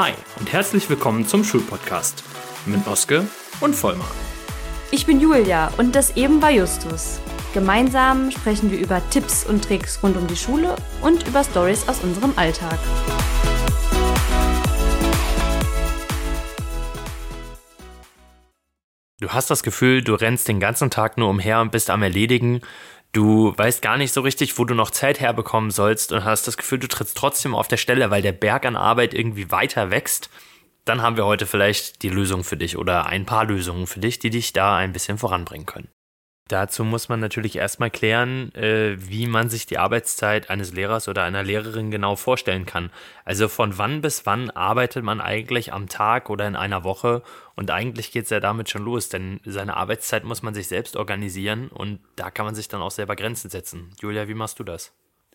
Hi und herzlich willkommen zum Schulpodcast mit Oske und Vollmar. Ich bin Julia und das eben war Justus. Gemeinsam sprechen wir über Tipps und Tricks rund um die Schule und über Stories aus unserem Alltag. Du hast das Gefühl, du rennst den ganzen Tag nur umher und bist am Erledigen. Du weißt gar nicht so richtig, wo du noch Zeit herbekommen sollst und hast das Gefühl, du trittst trotzdem auf der Stelle, weil der Berg an Arbeit irgendwie weiter wächst. Dann haben wir heute vielleicht die Lösung für dich oder ein paar Lösungen für dich, die dich da ein bisschen voranbringen können. Dazu muss man natürlich erstmal klären, äh, wie man sich die Arbeitszeit eines Lehrers oder einer Lehrerin genau vorstellen kann. Also von wann bis wann arbeitet man eigentlich am Tag oder in einer Woche? Und eigentlich geht es ja damit schon los, denn seine Arbeitszeit muss man sich selbst organisieren und da kann man sich dann auch selber Grenzen setzen. Julia, wie machst du das?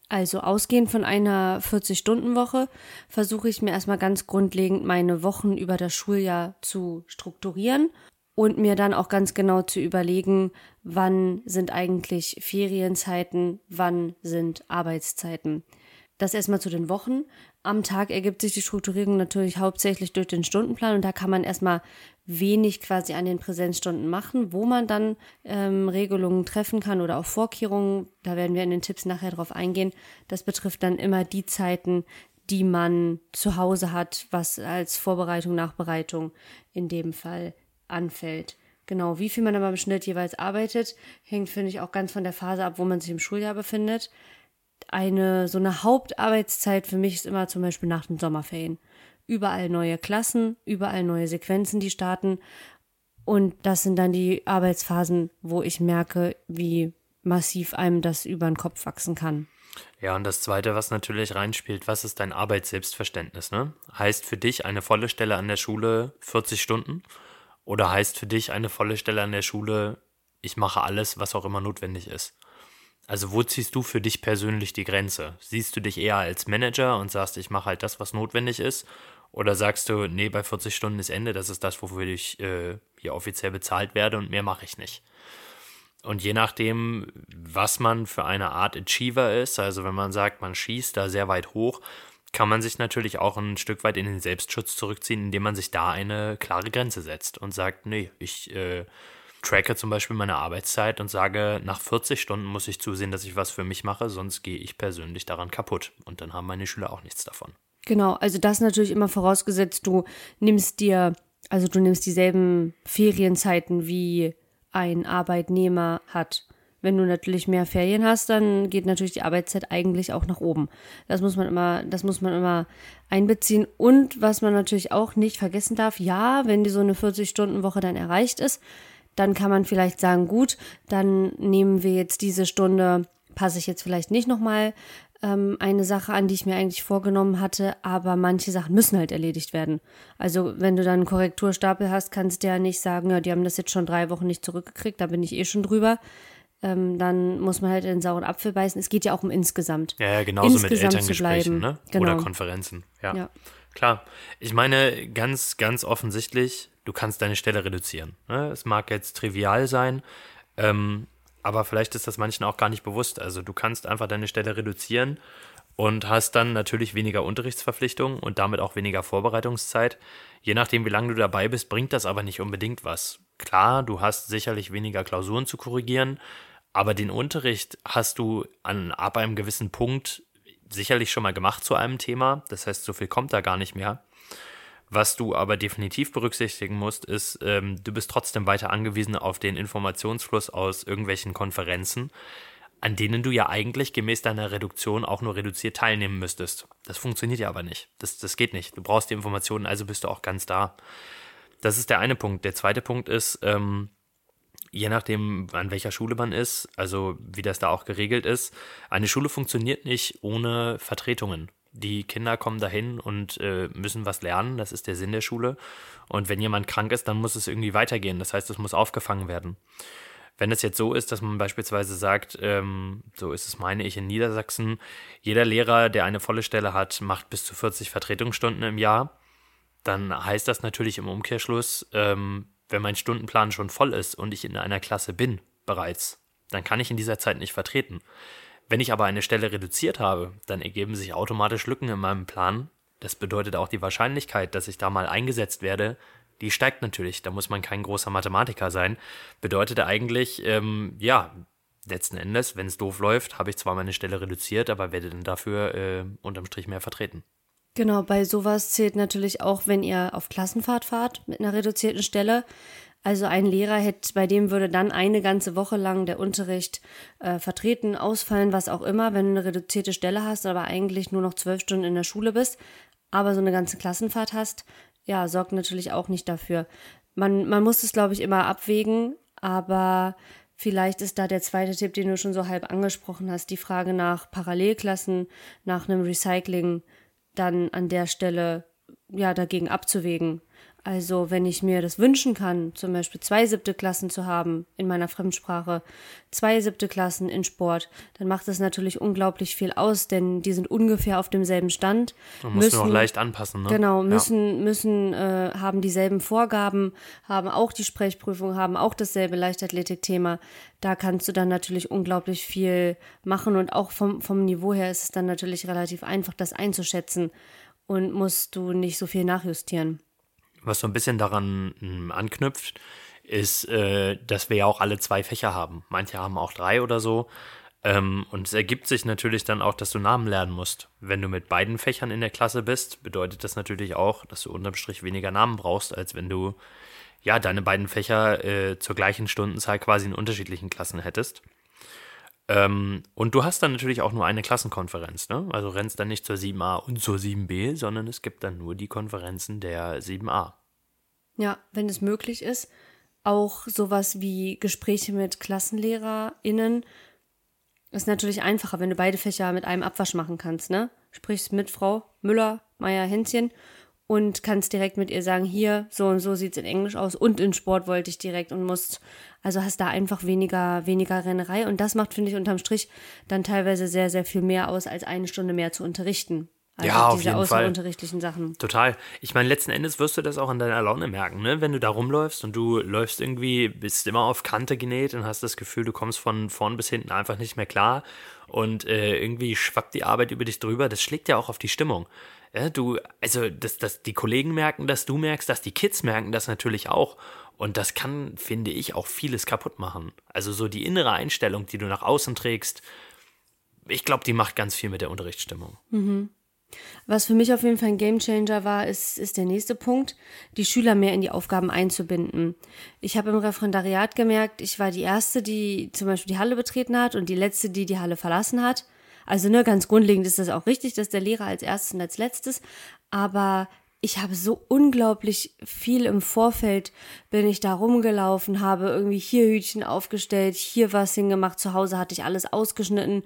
Also ausgehend von einer 40-Stunden-Woche versuche ich mir erstmal ganz grundlegend meine Wochen über das Schuljahr zu strukturieren und mir dann auch ganz genau zu überlegen, wann sind eigentlich Ferienzeiten, wann sind Arbeitszeiten. Das erstmal zu den Wochen. Am Tag ergibt sich die Strukturierung natürlich hauptsächlich durch den Stundenplan und da kann man erstmal wenig quasi an den Präsenzstunden machen, wo man dann ähm, Regelungen treffen kann oder auch Vorkehrungen. Da werden wir in den Tipps nachher drauf eingehen. Das betrifft dann immer die Zeiten, die man zu Hause hat, was als Vorbereitung, Nachbereitung in dem Fall anfällt. Genau, wie viel man aber im Schnitt jeweils arbeitet, hängt, finde ich, auch ganz von der Phase ab, wo man sich im Schuljahr befindet. Eine, so eine Hauptarbeitszeit für mich ist immer zum Beispiel nach den Sommerferien. Überall neue Klassen, überall neue Sequenzen, die starten. Und das sind dann die Arbeitsphasen, wo ich merke, wie massiv einem das über den Kopf wachsen kann. Ja, und das Zweite, was natürlich reinspielt, was ist dein Arbeitsselbstverständnis? Ne? Heißt für dich eine volle Stelle an der Schule 40 Stunden? Oder heißt für dich eine volle Stelle an der Schule, ich mache alles, was auch immer notwendig ist? Also wo ziehst du für dich persönlich die Grenze? Siehst du dich eher als Manager und sagst, ich mache halt das, was notwendig ist? Oder sagst du, nee, bei 40 Stunden ist Ende, das ist das, wofür ich äh, hier offiziell bezahlt werde und mehr mache ich nicht? Und je nachdem, was man für eine Art Achiever ist, also wenn man sagt, man schießt da sehr weit hoch, kann man sich natürlich auch ein Stück weit in den Selbstschutz zurückziehen, indem man sich da eine klare Grenze setzt und sagt, nee, ich äh, tracke zum Beispiel meine Arbeitszeit und sage, nach 40 Stunden muss ich zusehen, dass ich was für mich mache, sonst gehe ich persönlich daran kaputt. Und dann haben meine Schüler auch nichts davon. Genau, also das natürlich immer vorausgesetzt, du nimmst dir, also du nimmst dieselben Ferienzeiten wie ein Arbeitnehmer hat. Wenn du natürlich mehr Ferien hast, dann geht natürlich die Arbeitszeit eigentlich auch nach oben. Das muss man immer, das muss man immer einbeziehen. Und was man natürlich auch nicht vergessen darf, ja, wenn die so eine 40-Stunden-Woche dann erreicht ist, dann kann man vielleicht sagen, gut, dann nehmen wir jetzt diese Stunde, passe ich jetzt vielleicht nicht nochmal ähm, eine Sache an, die ich mir eigentlich vorgenommen hatte, aber manche Sachen müssen halt erledigt werden. Also wenn du dann einen Korrekturstapel hast, kannst du ja nicht sagen, ja, die haben das jetzt schon drei Wochen nicht zurückgekriegt, da bin ich eh schon drüber ähm, dann muss man halt in den sauren Apfel beißen. Es geht ja auch um insgesamt. Ja, ja genauso insgesamt mit Elterngesprächen ne? Genau. oder Konferenzen. Ja. ja. Klar. Ich meine, ganz, ganz offensichtlich, du kannst deine Stelle reduzieren. Ne? Es mag jetzt trivial sein, ähm, aber vielleicht ist das manchen auch gar nicht bewusst. Also du kannst einfach deine Stelle reduzieren und hast dann natürlich weniger Unterrichtsverpflichtungen und damit auch weniger Vorbereitungszeit. Je nachdem, wie lange du dabei bist, bringt das aber nicht unbedingt was. Klar, du hast sicherlich weniger Klausuren zu korrigieren, aber den Unterricht hast du an, ab einem gewissen Punkt sicherlich schon mal gemacht zu einem Thema. Das heißt, so viel kommt da gar nicht mehr. Was du aber definitiv berücksichtigen musst, ist, ähm, du bist trotzdem weiter angewiesen auf den Informationsfluss aus irgendwelchen Konferenzen, an denen du ja eigentlich gemäß deiner Reduktion auch nur reduziert teilnehmen müsstest. Das funktioniert ja aber nicht. Das, das geht nicht. Du brauchst die Informationen, also bist du auch ganz da. Das ist der eine Punkt. Der zweite Punkt ist, ähm, je nachdem, an welcher Schule man ist, also wie das da auch geregelt ist, eine Schule funktioniert nicht ohne Vertretungen. Die Kinder kommen dahin und äh, müssen was lernen, das ist der Sinn der Schule. Und wenn jemand krank ist, dann muss es irgendwie weitergehen. Das heißt, es muss aufgefangen werden. Wenn es jetzt so ist, dass man beispielsweise sagt, ähm, so ist es, meine ich, in Niedersachsen, jeder Lehrer, der eine volle Stelle hat, macht bis zu 40 Vertretungsstunden im Jahr, dann heißt das natürlich im Umkehrschluss, ähm, wenn mein Stundenplan schon voll ist und ich in einer Klasse bin bereits, dann kann ich in dieser Zeit nicht vertreten. Wenn ich aber eine Stelle reduziert habe, dann ergeben sich automatisch Lücken in meinem Plan, Das bedeutet auch die Wahrscheinlichkeit, dass ich da mal eingesetzt werde, die steigt natürlich. Da muss man kein großer Mathematiker sein. Bedeutet eigentlich, ähm, ja, letzten Endes, wenn es doof läuft, habe ich zwar meine Stelle reduziert, aber werde dann dafür äh, unterm Strich mehr vertreten. Genau, bei sowas zählt natürlich auch, wenn ihr auf Klassenfahrt fahrt mit einer reduzierten Stelle. Also ein Lehrer hätte, bei dem würde dann eine ganze Woche lang der Unterricht äh, vertreten, ausfallen, was auch immer, wenn du eine reduzierte Stelle hast, aber eigentlich nur noch zwölf Stunden in der Schule bist, aber so eine ganze Klassenfahrt hast, ja, sorgt natürlich auch nicht dafür. Man, man muss es, glaube ich, immer abwägen, aber vielleicht ist da der zweite Tipp, den du schon so halb angesprochen hast, die Frage nach Parallelklassen, nach einem Recycling, dann an der Stelle ja dagegen abzuwägen. Also wenn ich mir das wünschen kann, zum Beispiel zwei siebte Klassen zu haben in meiner Fremdsprache, zwei siebte Klassen in Sport, dann macht das natürlich unglaublich viel aus, denn die sind ungefähr auf demselben Stand. Man muss auch leicht anpassen, ne? Genau, müssen, ja. müssen, äh, haben dieselben Vorgaben, haben auch die Sprechprüfung, haben auch dasselbe Leichtathletikthema. Da kannst du dann natürlich unglaublich viel machen und auch vom, vom Niveau her ist es dann natürlich relativ einfach, das einzuschätzen und musst du nicht so viel nachjustieren was so ein bisschen daran hm, anknüpft, ist, äh, dass wir ja auch alle zwei Fächer haben. Manche haben auch drei oder so. Ähm, und es ergibt sich natürlich dann auch, dass du Namen lernen musst. Wenn du mit beiden Fächern in der Klasse bist, bedeutet das natürlich auch, dass du unterm Strich weniger Namen brauchst, als wenn du ja deine beiden Fächer äh, zur gleichen Stundenzahl quasi in unterschiedlichen Klassen hättest. Ähm, und du hast dann natürlich auch nur eine Klassenkonferenz, ne? Also rennst dann nicht zur 7a und zur 7b, sondern es gibt dann nur die Konferenzen der 7a. Ja, wenn es möglich ist. Auch sowas wie Gespräche mit KlassenlehrerInnen ist natürlich einfacher, wenn du beide Fächer mit einem Abwasch machen kannst, ne? Sprichst mit Frau Müller, Meier, Hänschen und kannst direkt mit ihr sagen, hier, so und so sieht es in Englisch aus und in Sport wollte ich direkt und musst, also hast da einfach weniger, weniger Rennerei und das macht, finde ich, unterm Strich dann teilweise sehr, sehr viel mehr aus, als eine Stunde mehr zu unterrichten. Also ja, auf diese jeden außerunterrichtlichen Fall. Sachen. Total. Ich meine, letzten Endes wirst du das auch an deiner Laune merken, ne? Wenn du da rumläufst und du läufst irgendwie, bist immer auf Kante genäht und hast das Gefühl, du kommst von vorn bis hinten einfach nicht mehr klar und äh, irgendwie schwappt die Arbeit über dich drüber, das schlägt ja auch auf die Stimmung. Ja, du, also, dass, dass die Kollegen merken dass du merkst, dass die Kids merken das natürlich auch. Und das kann, finde ich, auch vieles kaputt machen. Also so die innere Einstellung, die du nach außen trägst, ich glaube, die macht ganz viel mit der Unterrichtsstimmung. Mhm. Was für mich auf jeden Fall ein Gamechanger war, ist, ist der nächste Punkt, die Schüler mehr in die Aufgaben einzubinden. Ich habe im Referendariat gemerkt, ich war die Erste, die zum Beispiel die Halle betreten hat und die Letzte, die die Halle verlassen hat. Also ne, ganz grundlegend ist das auch richtig, dass der Lehrer als erstes und als letztes, aber ich habe so unglaublich viel im Vorfeld bin ich da rumgelaufen, habe irgendwie hier Hütchen aufgestellt, hier was hingemacht, zu Hause hatte ich alles ausgeschnitten.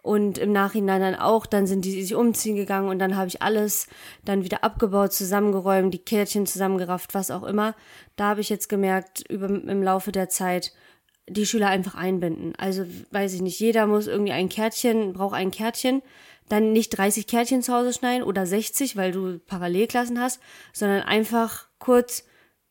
Und im Nachhinein dann auch, dann sind die sich umziehen gegangen und dann habe ich alles dann wieder abgebaut, zusammengeräumt, die Kärtchen zusammengerafft, was auch immer. Da habe ich jetzt gemerkt, über, im Laufe der Zeit, die Schüler einfach einbinden. Also weiß ich nicht, jeder muss irgendwie ein Kärtchen, braucht ein Kärtchen, dann nicht 30 Kärtchen zu Hause schneiden oder 60, weil du Parallelklassen hast, sondern einfach kurz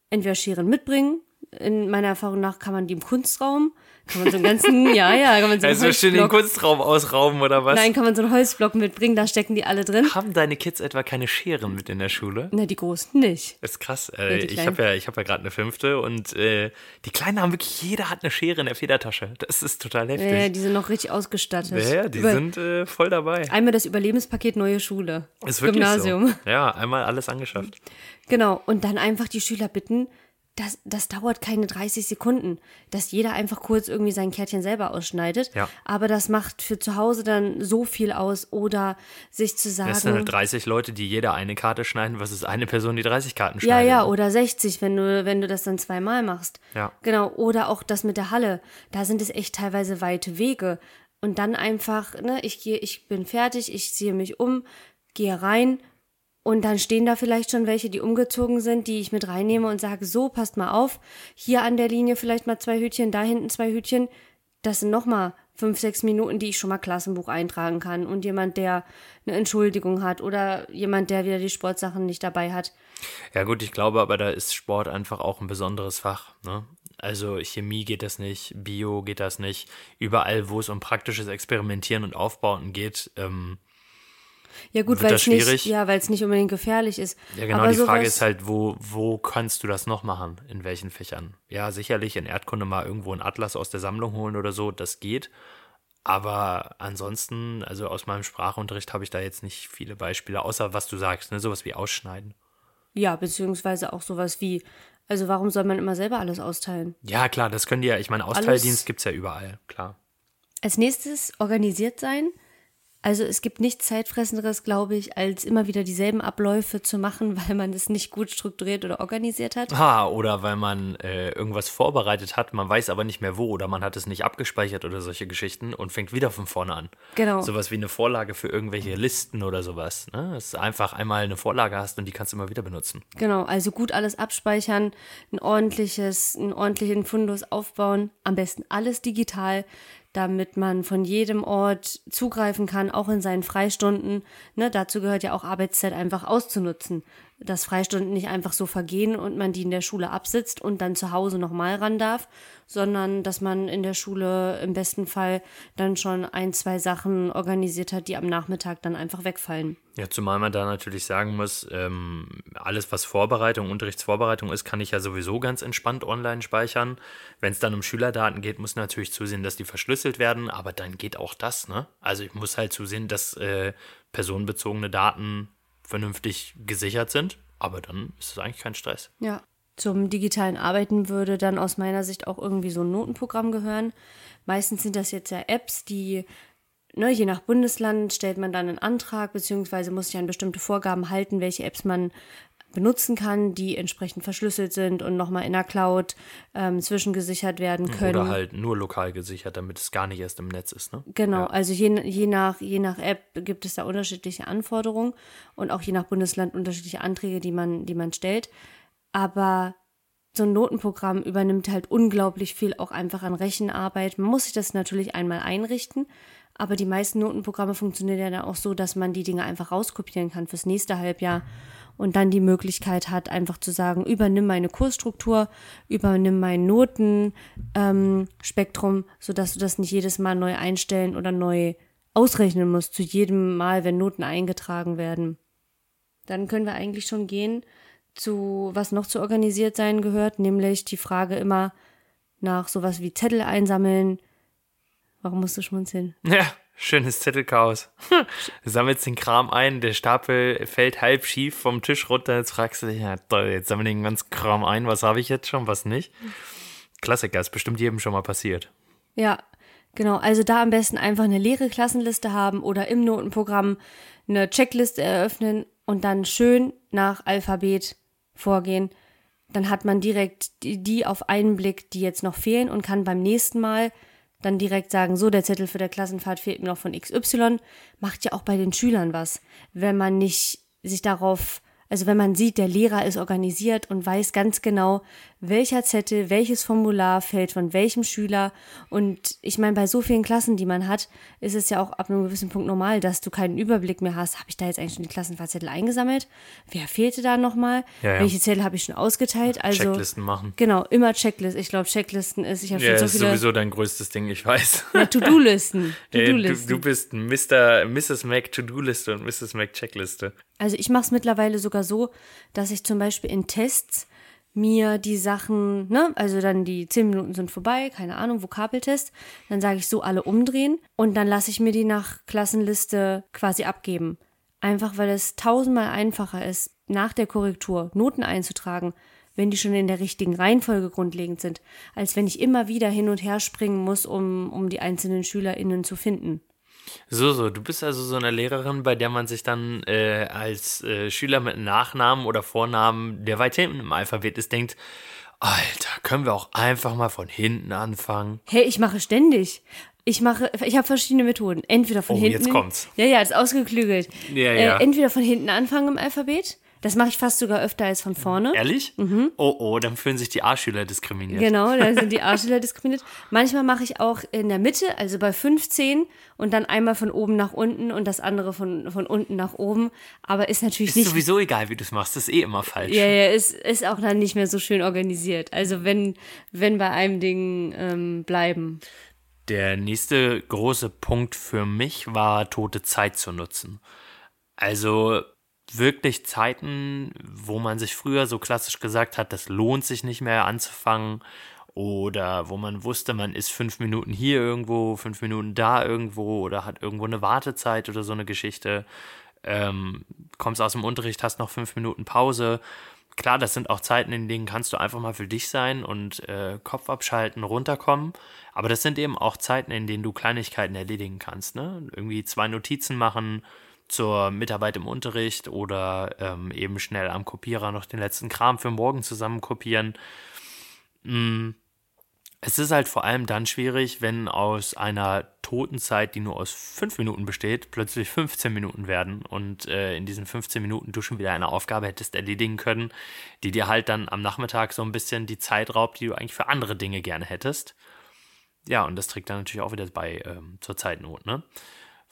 entweder Scheren mitbringen. In meiner Erfahrung nach kann man die im Kunstraum kann man so einen ganzen, ja, ja, kann man so einen Also schön den Kunstraum ausrauben oder was? Nein, kann man so einen Holzblock mitbringen, da stecken die alle drin. Haben deine Kids etwa keine Scheren mit in der Schule? Na, die Großen nicht. Das ist krass. Äh, ich habe ja, ich hab ja gerade eine fünfte und äh, die Kleinen haben wirklich, jeder hat eine Schere in der Federtasche. Das ist total heftig. Ja, die sind noch richtig ausgestattet. Ja, die Über sind äh, voll dabei. Einmal das Überlebenspaket neue Schule. Ist wirklich Gymnasium. So. Ja, einmal alles angeschafft. Genau, und dann einfach die Schüler bitten, das, das dauert keine 30 Sekunden, dass jeder einfach kurz irgendwie sein Kärtchen selber ausschneidet. Ja. Aber das macht für zu Hause dann so viel aus oder sich zu sagen. Das sind 30 Leute, die jeder eine Karte schneiden, was ist eine Person, die 30 Karten schneidet. Ja, ja, oder 60, wenn du, wenn du das dann zweimal machst. Ja. Genau. Oder auch das mit der Halle. Da sind es echt teilweise weite Wege. Und dann einfach, ne, ich gehe, ich bin fertig, ich ziehe mich um, gehe rein, und dann stehen da vielleicht schon welche, die umgezogen sind, die ich mit reinnehme und sage, so, passt mal auf, hier an der Linie vielleicht mal zwei Hütchen, da hinten zwei Hütchen. Das sind nochmal fünf, sechs Minuten, die ich schon mal Klassenbuch eintragen kann. Und jemand, der eine Entschuldigung hat oder jemand, der wieder die Sportsachen nicht dabei hat. Ja gut, ich glaube aber, da ist Sport einfach auch ein besonderes Fach. Ne? Also Chemie geht das nicht, Bio geht das nicht. Überall, wo es um praktisches Experimentieren und Aufbauen geht, ähm, Ja gut, weil es nicht, ja, weil es nicht unbedingt gefährlich ist. Ja genau, Aber die Frage ist halt, wo, wo kannst du das noch machen? In welchen Fächern? Ja, sicherlich in Erdkunde mal irgendwo einen Atlas aus der Sammlung holen oder so, das geht. Aber ansonsten, also aus meinem Sprachunterricht habe ich da jetzt nicht viele Beispiele, außer was du sagst, ne, sowas wie Ausschneiden. Ja, beziehungsweise auch sowas wie, also warum soll man immer selber alles austeilen? Ja, klar, das können die ja, ich meine, Austeildienst gibt es ja überall, klar. Als nächstes organisiert sein. Also es gibt nichts zeitfressenderes, glaube ich, als immer wieder dieselben Abläufe zu machen, weil man es nicht gut strukturiert oder organisiert hat. Ah, oder weil man äh, irgendwas vorbereitet hat, man weiß aber nicht mehr wo oder man hat es nicht abgespeichert oder solche Geschichten und fängt wieder von vorne an. Genau. Sowas wie eine Vorlage für irgendwelche Listen oder sowas. Ne? Dass du einfach einmal eine Vorlage hast und die kannst du immer wieder benutzen. Genau, also gut alles abspeichern, ein ordentliches, einen ordentlichen Fundus aufbauen, am besten alles digital damit man von jedem Ort zugreifen kann, auch in seinen Freistunden. Ne, dazu gehört ja auch Arbeitszeit einfach auszunutzen dass Freistunden nicht einfach so vergehen und man die in der Schule absitzt und dann zu Hause nochmal ran darf, sondern dass man in der Schule im besten Fall dann schon ein, zwei Sachen organisiert hat, die am Nachmittag dann einfach wegfallen. Ja, zumal man da natürlich sagen muss, ähm, alles, was Vorbereitung, Unterrichtsvorbereitung ist, kann ich ja sowieso ganz entspannt online speichern. Wenn es dann um Schülerdaten geht, muss natürlich zusehen, dass die verschlüsselt werden, aber dann geht auch das, ne? Also ich muss halt zusehen, dass äh, personenbezogene Daten vernünftig gesichert sind. Aber dann ist es eigentlich kein Stress. Ja. Zum digitalen Arbeiten würde dann aus meiner Sicht auch irgendwie so ein Notenprogramm gehören. Meistens sind das jetzt ja Apps, die, ne, je nach Bundesland stellt man dann einen Antrag, beziehungsweise muss sich an bestimmte Vorgaben halten, welche Apps man benutzen kann, die entsprechend verschlüsselt sind und nochmal in der Cloud ähm, zwischengesichert werden können. Oder halt nur lokal gesichert, damit es gar nicht erst im Netz ist. Ne? Genau, ja. also je, je, nach, je nach App gibt es da unterschiedliche Anforderungen und auch je nach Bundesland unterschiedliche Anträge, die man, die man stellt. Aber so ein Notenprogramm übernimmt halt unglaublich viel auch einfach an Rechenarbeit. Man muss sich das natürlich einmal einrichten, aber die meisten Notenprogramme funktionieren ja dann auch so, dass man die Dinge einfach rauskopieren kann fürs nächste Halbjahr und dann die Möglichkeit hat, einfach zu sagen, übernimm meine Kursstruktur, übernimm mein Notenspektrum, ähm, sodass du das nicht jedes Mal neu einstellen oder neu ausrechnen musst, zu jedem Mal, wenn Noten eingetragen werden. Dann können wir eigentlich schon gehen zu, was noch zu organisiert sein gehört, nämlich die Frage immer nach sowas wie Zettel einsammeln. Warum musst du schmunzeln? Ja, Schönes Zettelchaos. du sammelst den Kram ein, der Stapel fällt halb schief vom Tisch runter. Jetzt fragst du dich, ja toll, jetzt sammle ich den ganzen Kram ein. Was habe ich jetzt schon, was nicht? Klassiker, ist bestimmt jedem schon mal passiert. Ja, genau. Also da am besten einfach eine leere Klassenliste haben oder im Notenprogramm eine Checkliste eröffnen und dann schön nach Alphabet vorgehen. Dann hat man direkt die, die auf einen Blick, die jetzt noch fehlen und kann beim nächsten Mal dann direkt sagen, so, der Zettel für der Klassenfahrt fehlt mir noch von XY, macht ja auch bei den Schülern was. Wenn man nicht sich darauf also wenn man sieht, der Lehrer ist organisiert und weiß ganz genau, welcher Zettel, welches Formular fällt von welchem Schüler. Und ich meine, bei so vielen Klassen, die man hat, ist es ja auch ab einem gewissen Punkt normal, dass du keinen Überblick mehr hast. Habe ich da jetzt eigentlich schon die Klassenfahrzettel eingesammelt? Wer fehlte da nochmal? Ja, ja. Welche Zettel habe ich schon ausgeteilt? Also, Checklisten machen. Genau, immer Checklisten. Ich glaube, Checklisten ist, ich habe ja, schon so viele. ist sowieso dein größtes Ding, ich weiß. Ja, To-Do-Listen. To du, du bist Mr. Mrs. Mac To-Do-Liste und Mrs. Mac Checkliste. Also ich mache es mittlerweile sogar so, dass ich zum Beispiel in Tests mir die Sachen, ne, also dann die zehn Minuten sind vorbei, keine Ahnung, Vokabeltest, dann sage ich so alle umdrehen und dann lasse ich mir die nach Klassenliste quasi abgeben. Einfach weil es tausendmal einfacher ist, nach der Korrektur Noten einzutragen, wenn die schon in der richtigen Reihenfolge grundlegend sind, als wenn ich immer wieder hin und her springen muss, um, um die einzelnen SchülerInnen zu finden. So, so, du bist also so eine Lehrerin, bei der man sich dann äh, als äh, Schüler mit Nachnamen oder Vornamen, der weit hinten im Alphabet ist, denkt, Alter, können wir auch einfach mal von hinten anfangen? Hey, ich mache ständig. Ich mache, ich habe verschiedene Methoden. Entweder von oh, hinten. Jetzt kommt's. Ja, ja, ist ausgeklügelt. Ja, ja. Äh, entweder von hinten anfangen im Alphabet das mache ich fast sogar öfter als von vorne. Ehrlich? Mhm. Oh, oh, dann fühlen sich die A-Schüler diskriminiert. Genau, dann sind die A-Schüler diskriminiert. Manchmal mache ich auch in der Mitte, also bei 15 und dann einmal von oben nach unten und das andere von, von unten nach oben. Aber ist natürlich ist nicht. Ist sowieso egal, wie du es machst. Das ist eh immer falsch. Ja, ja, ist, ist auch dann nicht mehr so schön organisiert. Also wenn, wenn bei einem Ding ähm, bleiben. Der nächste große Punkt für mich war, tote Zeit zu nutzen. Also wirklich Zeiten, wo man sich früher so klassisch gesagt hat, das lohnt sich nicht mehr anzufangen oder wo man wusste, man ist fünf Minuten hier irgendwo, fünf Minuten da irgendwo oder hat irgendwo eine Wartezeit oder so eine Geschichte. Ähm, kommst aus dem Unterricht, hast noch fünf Minuten Pause. Klar, das sind auch Zeiten, in denen kannst du einfach mal für dich sein und äh, Kopf abschalten, runterkommen. Aber das sind eben auch Zeiten, in denen du Kleinigkeiten erledigen kannst. Ne? Irgendwie zwei Notizen machen, zur Mitarbeit im Unterricht oder ähm, eben schnell am Kopierer noch den letzten Kram für morgen zusammen kopieren. Mm. Es ist halt vor allem dann schwierig, wenn aus einer Totenzeit, die nur aus fünf Minuten besteht, plötzlich 15 Minuten werden und äh, in diesen 15 Minuten du schon wieder eine Aufgabe hättest erledigen können, die dir halt dann am Nachmittag so ein bisschen die Zeit raubt, die du eigentlich für andere Dinge gerne hättest. Ja, und das trägt dann natürlich auch wieder bei ähm, zur Zeitnot, ne?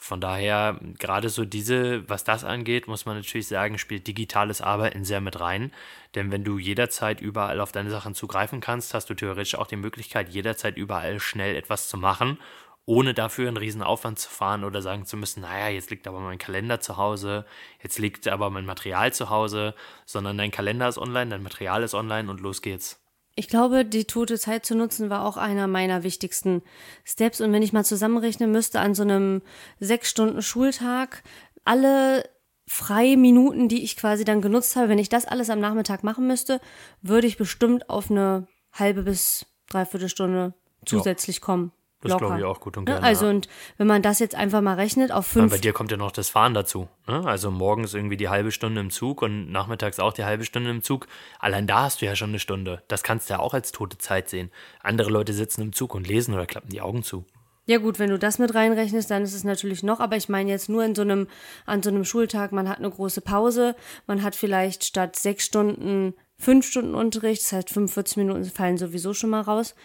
Von daher, gerade so diese, was das angeht, muss man natürlich sagen, spielt digitales Arbeiten sehr mit rein. Denn wenn du jederzeit überall auf deine Sachen zugreifen kannst, hast du theoretisch auch die Möglichkeit, jederzeit überall schnell etwas zu machen, ohne dafür einen riesen Aufwand zu fahren oder sagen zu müssen, naja, jetzt liegt aber mein Kalender zu Hause, jetzt liegt aber mein Material zu Hause, sondern dein Kalender ist online, dein Material ist online und los geht's. Ich glaube, die tote Zeit zu nutzen war auch einer meiner wichtigsten Steps. Und wenn ich mal zusammenrechnen müsste, an so einem sechs Stunden Schultag, alle freie Minuten, die ich quasi dann genutzt habe, wenn ich das alles am Nachmittag machen müsste, würde ich bestimmt auf eine halbe bis dreiviertel Stunde zusätzlich ja. kommen. Das glaube ich auch gut und ne? gerne. Also, und wenn man das jetzt einfach mal rechnet auf fünf. bei dir kommt ja noch das Fahren dazu. Ne? Also, morgens irgendwie die halbe Stunde im Zug und nachmittags auch die halbe Stunde im Zug. Allein da hast du ja schon eine Stunde. Das kannst du ja auch als tote Zeit sehen. Andere Leute sitzen im Zug und lesen oder klappen die Augen zu. Ja, gut, wenn du das mit reinrechnest, dann ist es natürlich noch, aber ich meine jetzt nur in so einem, an so einem Schultag, man hat eine große Pause, man hat vielleicht statt sechs Stunden fünf Stunden Unterricht, das heißt 45 Minuten fallen sowieso schon mal raus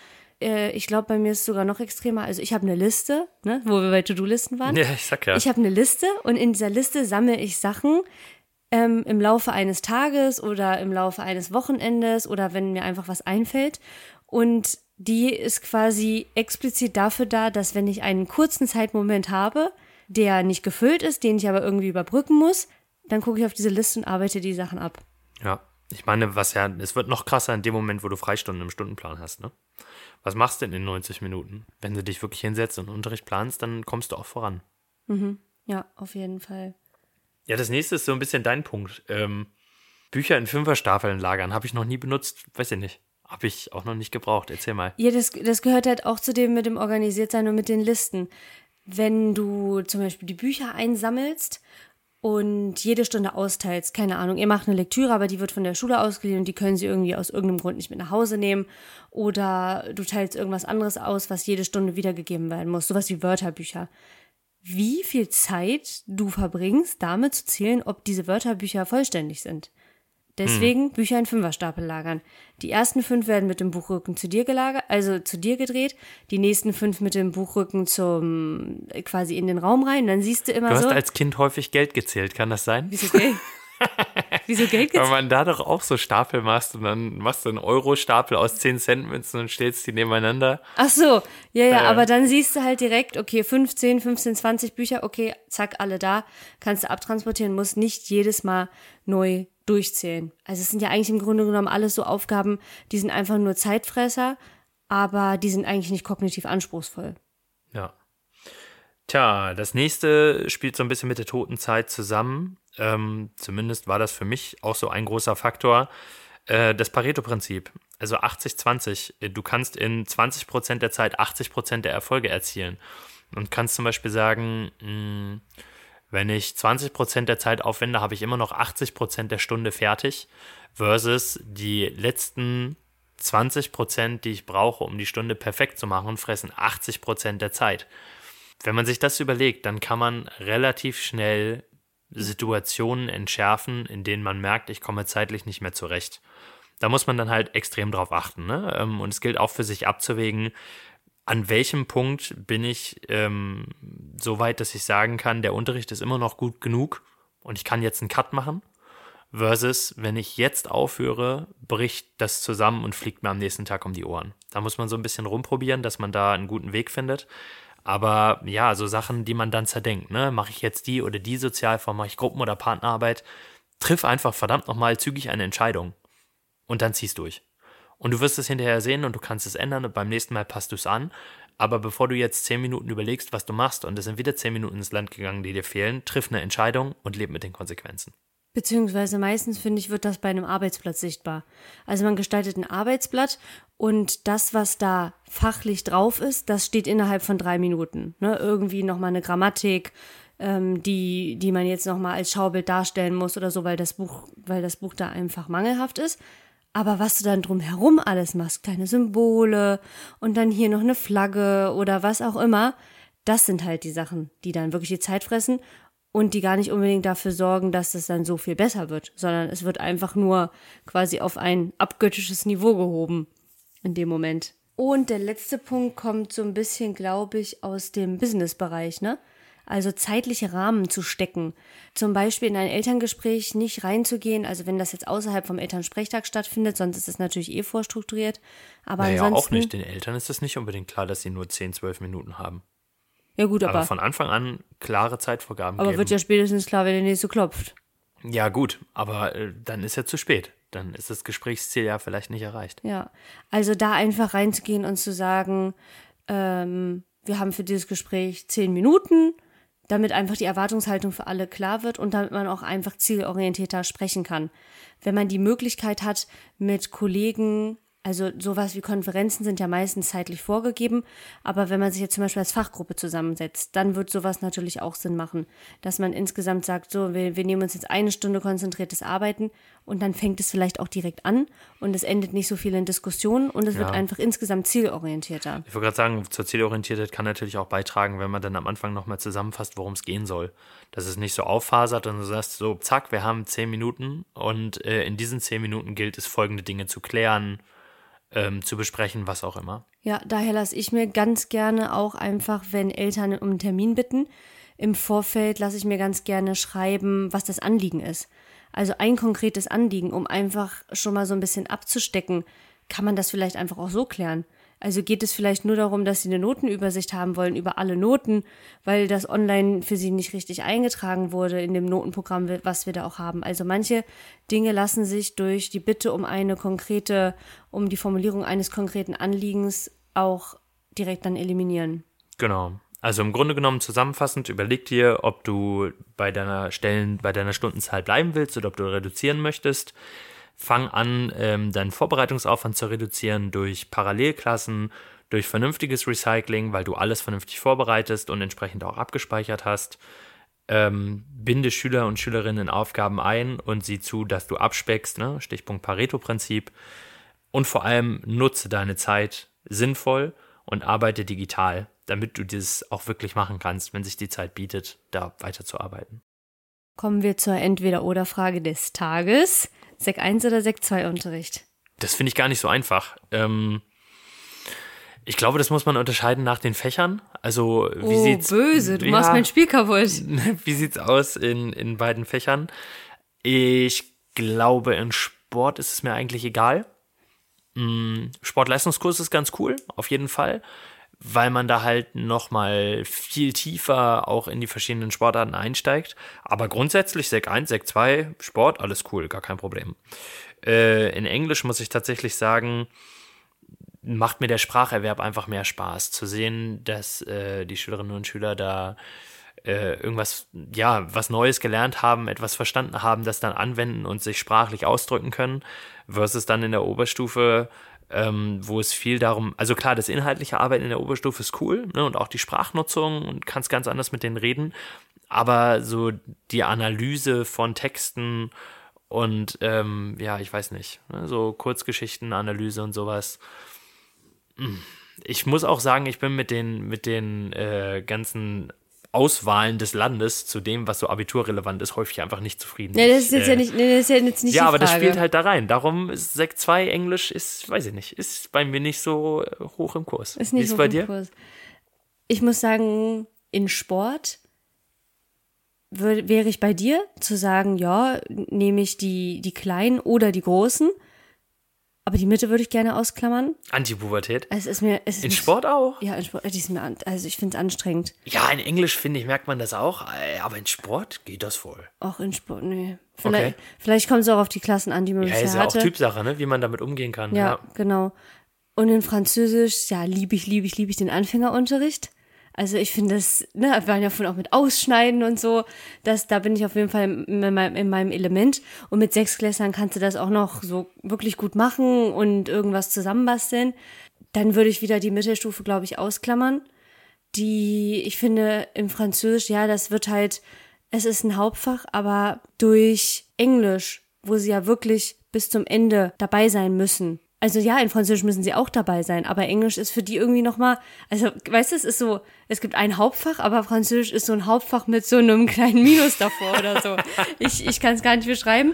äh, ich glaube, bei mir ist es sogar noch extremer. Also ich habe eine Liste, ne, wo wir bei To-Do-Listen waren. Ja, ich sag ja. Ich habe eine Liste und in dieser Liste sammle ich Sachen ähm, im Laufe eines Tages oder im Laufe eines Wochenendes oder wenn mir einfach was einfällt. Und die ist quasi explizit dafür da, dass wenn ich einen kurzen Zeitmoment habe, der nicht gefüllt ist, den ich aber irgendwie überbrücken muss, dann gucke ich auf diese Liste und arbeite die Sachen ab. Ja, ich meine, was ja, es wird noch krasser in dem Moment, wo du Freistunden im Stundenplan hast, ne? Was machst du denn in 90 Minuten? Wenn du dich wirklich hinsetzt und Unterricht planst, dann kommst du auch voran. Mhm. Ja, auf jeden Fall. Ja, das nächste ist so ein bisschen dein Punkt. Ähm, Bücher in Fünferstaffeln lagern habe ich noch nie benutzt, weiß ich nicht. Habe ich auch noch nicht gebraucht. Erzähl mal. Ja, das, das gehört halt auch zu dem mit dem Organisiertsein und mit den Listen. Wenn du zum Beispiel die Bücher einsammelst und jede Stunde austeilst. Keine Ahnung, ihr macht eine Lektüre, aber die wird von der Schule ausgeliehen und die können sie irgendwie aus irgendeinem Grund nicht mit nach Hause nehmen. Oder du teilst irgendwas anderes aus, was jede Stunde wiedergegeben werden muss. Sowas wie Wörterbücher. Wie viel Zeit du verbringst, damit zu zählen, ob diese Wörterbücher vollständig sind. Deswegen hm. Bücher in Fünferstapel lagern. Die ersten fünf werden mit dem Buchrücken zu dir gelagert, also zu dir gedreht. Die nächsten fünf mit dem Buchrücken zum quasi in den Raum rein. Und dann siehst du immer so. Du hast so, als Kind häufig Geld gezählt, kann das sein? Wieso Geld? Wieso Geld gezählt? Weil man da doch auch so Stapel machst und dann machst du einen Euro-Stapel aus 10 Cent Münzen und stellst die nebeneinander. Ach so, ja, ja, äh. aber dann siehst du halt direkt, okay, 15, 15, 20 Bücher, okay, zack, alle da, kannst du abtransportieren, musst nicht jedes Mal neu durchzählen. Also es sind ja eigentlich im Grunde genommen alles so Aufgaben, die sind einfach nur Zeitfresser, aber die sind eigentlich nicht kognitiv anspruchsvoll. Ja. Tja, das nächste spielt so ein bisschen mit der toten Zeit zusammen. Ähm, zumindest war das für mich auch so ein großer Faktor. Äh, das Pareto-Prinzip, also 80-20. Du kannst in 20% der Zeit 80% der Erfolge erzielen. Und kannst zum Beispiel sagen, mh, hm, wenn ich 20% der Zeit aufwende, habe ich immer noch 80% der Stunde fertig, versus die letzten 20%, die ich brauche, um die Stunde perfekt zu machen, fressen 80% der Zeit. Wenn man sich das überlegt, dann kann man relativ schnell Situationen entschärfen, in denen man merkt, ich komme zeitlich nicht mehr zurecht. Da muss man dann halt extrem drauf achten. Ne? Ähm, und es gilt auch für sich abzuwägen, an welchem Punkt bin ich ähm, so weit, dass ich sagen kann, der Unterricht ist immer noch gut genug und ich kann jetzt einen Cut machen? Versus, wenn ich jetzt aufhöre, bricht das zusammen und fliegt mir am nächsten Tag um die Ohren. Da muss man so ein bisschen rumprobieren, dass man da einen guten Weg findet. Aber ja, so Sachen, die man dann zerdenkt, ne? Mache ich jetzt die oder die Sozialform, mache ich Gruppen- oder Partnerarbeit? Triff einfach verdammt nochmal zügig eine Entscheidung. Und dann ziehst durch. Und du wirst es hinterher sehen und du kannst es ändern und beim nächsten Mal passt du es an. Aber bevor du jetzt zehn Minuten überlegst, was du machst und es sind wieder zehn Minuten ins Land gegangen, die dir fehlen, triff eine Entscheidung und leb mit den Konsequenzen. Beziehungsweise meistens, finde ich, wird das bei einem Arbeitsplatz sichtbar. Also man gestaltet ein Arbeitsblatt und das, was da fachlich drauf ist, das steht innerhalb von drei Minuten. Ne? Irgendwie nochmal eine Grammatik, ähm, die, die man jetzt nochmal als Schaubild darstellen muss oder so, weil das Buch, weil das Buch da einfach mangelhaft ist. Aber was du dann drumherum alles machst, kleine Symbole und dann hier noch eine Flagge oder was auch immer, das sind halt die Sachen, die dann wirklich die Zeit fressen und die gar nicht unbedingt dafür sorgen, dass es dann so viel besser wird, sondern es wird einfach nur quasi auf ein abgöttisches Niveau gehoben in dem Moment. Und der letzte Punkt kommt so ein bisschen, glaube ich, aus dem Business-Bereich, ne? Also zeitliche Rahmen zu stecken. Zum Beispiel in ein Elterngespräch nicht reinzugehen, also wenn das jetzt außerhalb vom Elternsprechtag stattfindet, sonst ist es natürlich eh vorstrukturiert. Aber naja, ansonsten, auch nicht. Den Eltern ist es nicht unbedingt klar, dass sie nur 10, 12 Minuten haben. Ja, gut, aber. Aber von Anfang an klare Zeitvorgaben Aber geben. wird ja spätestens klar, wenn der nächste klopft. Ja, gut, aber äh, dann ist ja zu spät. Dann ist das Gesprächsziel ja vielleicht nicht erreicht. Ja, also da einfach reinzugehen und zu sagen, ähm, wir haben für dieses Gespräch zehn Minuten, damit einfach die Erwartungshaltung für alle klar wird und damit man auch einfach zielorientierter sprechen kann. Wenn man die Möglichkeit hat, mit Kollegen also sowas wie Konferenzen sind ja meistens zeitlich vorgegeben, aber wenn man sich jetzt zum Beispiel als Fachgruppe zusammensetzt, dann wird sowas natürlich auch Sinn machen, dass man insgesamt sagt, so, wir, wir nehmen uns jetzt eine Stunde konzentriertes Arbeiten und dann fängt es vielleicht auch direkt an und es endet nicht so viel in Diskussionen und es ja. wird einfach insgesamt zielorientierter. Ich wollte gerade sagen, zur Zielorientiertheit kann natürlich auch beitragen, wenn man dann am Anfang nochmal zusammenfasst, worum es gehen soll. Dass es nicht so auffasert und du sagst so, zack, wir haben zehn Minuten und äh, in diesen zehn Minuten gilt es, folgende Dinge zu klären, ähm, zu besprechen, was auch immer. Ja, daher lasse ich mir ganz gerne auch einfach, wenn Eltern um einen Termin bitten, im Vorfeld lasse ich mir ganz gerne schreiben, was das Anliegen ist. Also ein konkretes Anliegen, um einfach schon mal so ein bisschen abzustecken, kann man das vielleicht einfach auch so klären. Also geht es vielleicht nur darum, dass sie eine Notenübersicht haben wollen über alle Noten, weil das online für sie nicht richtig eingetragen wurde in dem Notenprogramm, was wir da auch haben. Also manche Dinge lassen sich durch die Bitte um eine konkrete, um die Formulierung eines konkreten Anliegens auch direkt dann eliminieren. Genau. Also im Grunde genommen zusammenfassend, überleg dir, ob du bei deiner Stellen, bei deiner Stundenzahl bleiben willst oder ob du reduzieren möchtest. Fang an, ähm, deinen Vorbereitungsaufwand zu reduzieren durch Parallelklassen, durch vernünftiges Recycling, weil du alles vernünftig vorbereitest und entsprechend auch abgespeichert hast. Ähm, binde Schüler und Schülerinnen in Aufgaben ein und sieh zu, dass du abspeckst, ne? Stichpunkt Pareto-Prinzip. Und vor allem nutze deine Zeit sinnvoll und arbeite digital, damit du das auch wirklich machen kannst, wenn sich die Zeit bietet, da weiterzuarbeiten. Kommen wir zur Entweder-Oder-Frage des Tages. Sek 1 oder Sek 2 Unterricht? Das finde ich gar nicht so einfach. Ähm, ich glaube, das muss man unterscheiden nach den Fächern. Also, wie oh, sieht's böse, du ja, machst mein Spiel kaputt. Wie sieht's aus in, in beiden Fächern? Ich glaube, in Sport ist es mir eigentlich egal. Mm, Sportleistungskurs ist ganz cool, auf jeden Fall weil man da halt nochmal viel tiefer auch in die verschiedenen Sportarten einsteigt. Aber grundsätzlich Sek 1, Sek 2, Sport, alles cool, gar kein Problem. Äh, in Englisch muss ich tatsächlich sagen, macht mir der Spracherwerb einfach mehr Spaß. Zu sehen, dass äh, die Schülerinnen und Schüler da äh, irgendwas, ja, was Neues gelernt haben, etwas verstanden haben, das dann anwenden und sich sprachlich ausdrücken können, versus dann in der Oberstufe ähm, wo es viel darum, also klar, das inhaltliche Arbeiten in der Oberstufe ist cool ne, und auch die Sprachnutzung und kannst ganz anders mit denen reden, aber so die Analyse von Texten und ähm, ja, ich weiß nicht, ne, so Kurzgeschichtenanalyse und sowas. Hm. Ich muss auch sagen, ich bin mit den, mit den äh, ganzen Auswahlen des Landes zu dem, was so abiturrelevant ist, häufig einfach nicht zufrieden. Nee, das ist jetzt äh, ja nicht, nee, das ist ja jetzt nicht Ja, aber das spielt halt da rein. Darum ist Sek 2 Englisch ist, weiß ich nicht, ist bei mir nicht so hoch im Kurs. Ist nicht Wie hoch bei dir? Kurs. Ich muss sagen, in Sport wäre ich bei dir zu sagen, ja, nehme ich die, die kleinen oder die großen. Aber die Mitte würde ich gerne ausklammern. Antipubertät? Es ist mir, es ist in mir, Sport auch? Ja, in Sport. Die ist mir an, also ich finde es anstrengend. Ja, in Englisch, finde ich, merkt man das auch. Äh, aber in Sport geht das voll. Auch in Sport, nee. Vielleicht, okay. vielleicht kommt es auch auf die Klassen an, die man ja, bisher hatte. Ja, ist ja auch Typsache, ne? wie man damit umgehen kann. Ja, ja. genau. Und in Französisch, ja, liebe ich, liebe ich, liebe ich den Anfängerunterricht. Also ich finde das, ne, wir waren ja von auch mit Ausschneiden und so, das, da bin ich auf jeden Fall in, in, meinem, in meinem Element. Und mit Sechsklässlern kannst du das auch noch so wirklich gut machen und irgendwas zusammenbasteln. Dann würde ich wieder die Mittelstufe, glaube ich, ausklammern. Die, ich finde, im Französisch, ja, das wird halt, es ist ein Hauptfach, aber durch Englisch, wo sie ja wirklich bis zum Ende dabei sein müssen, also ja, in Französisch müssen sie auch dabei sein, aber Englisch ist für die irgendwie nochmal, also weißt du, es ist so, es gibt ein Hauptfach, aber Französisch ist so ein Hauptfach mit so einem kleinen Minus davor oder so. Ich, ich kann es gar nicht beschreiben.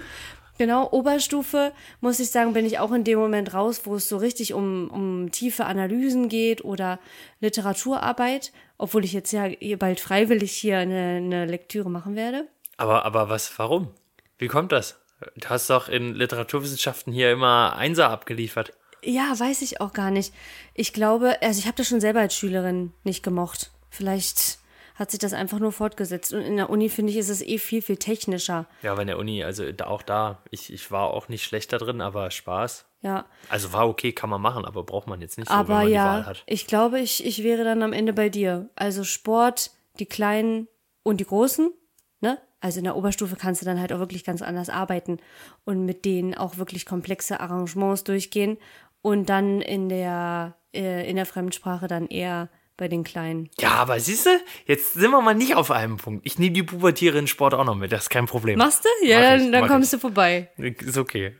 Genau, Oberstufe, muss ich sagen, bin ich auch in dem Moment raus, wo es so richtig um, um tiefe Analysen geht oder Literaturarbeit, obwohl ich jetzt ja bald freiwillig hier eine, eine Lektüre machen werde. Aber, aber was, warum? Wie kommt das? Du hast doch in Literaturwissenschaften hier immer Einser abgeliefert. Ja, weiß ich auch gar nicht. Ich glaube, also ich habe das schon selber als Schülerin nicht gemocht. Vielleicht hat sich das einfach nur fortgesetzt. Und in der Uni, finde ich, ist es eh viel, viel technischer. Ja, aber in der Uni, also auch da, ich, ich war auch nicht schlechter drin, aber Spaß. Ja. Also war okay, kann man machen, aber braucht man jetzt nicht so, aber wenn man ja, die Wahl hat. Ich glaube, ich, ich wäre dann am Ende bei dir. Also Sport, die Kleinen und die Großen, ne? Also in der Oberstufe kannst du dann halt auch wirklich ganz anders arbeiten und mit denen auch wirklich komplexe Arrangements durchgehen und dann in der, äh, in der Fremdsprache dann eher bei den Kleinen. Ja, aber siehst du, jetzt sind wir mal nicht auf einem Punkt. Ich nehme die Pubertiere in Sport auch noch mit, das ist kein Problem. Machst du? Ja, mach dann, dann kommst ich. du vorbei. Ist okay.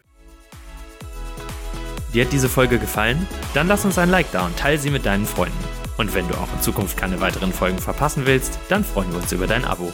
Dir hat diese Folge gefallen? Dann lass uns ein Like da und teile sie mit deinen Freunden. Und wenn du auch in Zukunft keine weiteren Folgen verpassen willst, dann freuen wir uns über dein Abo.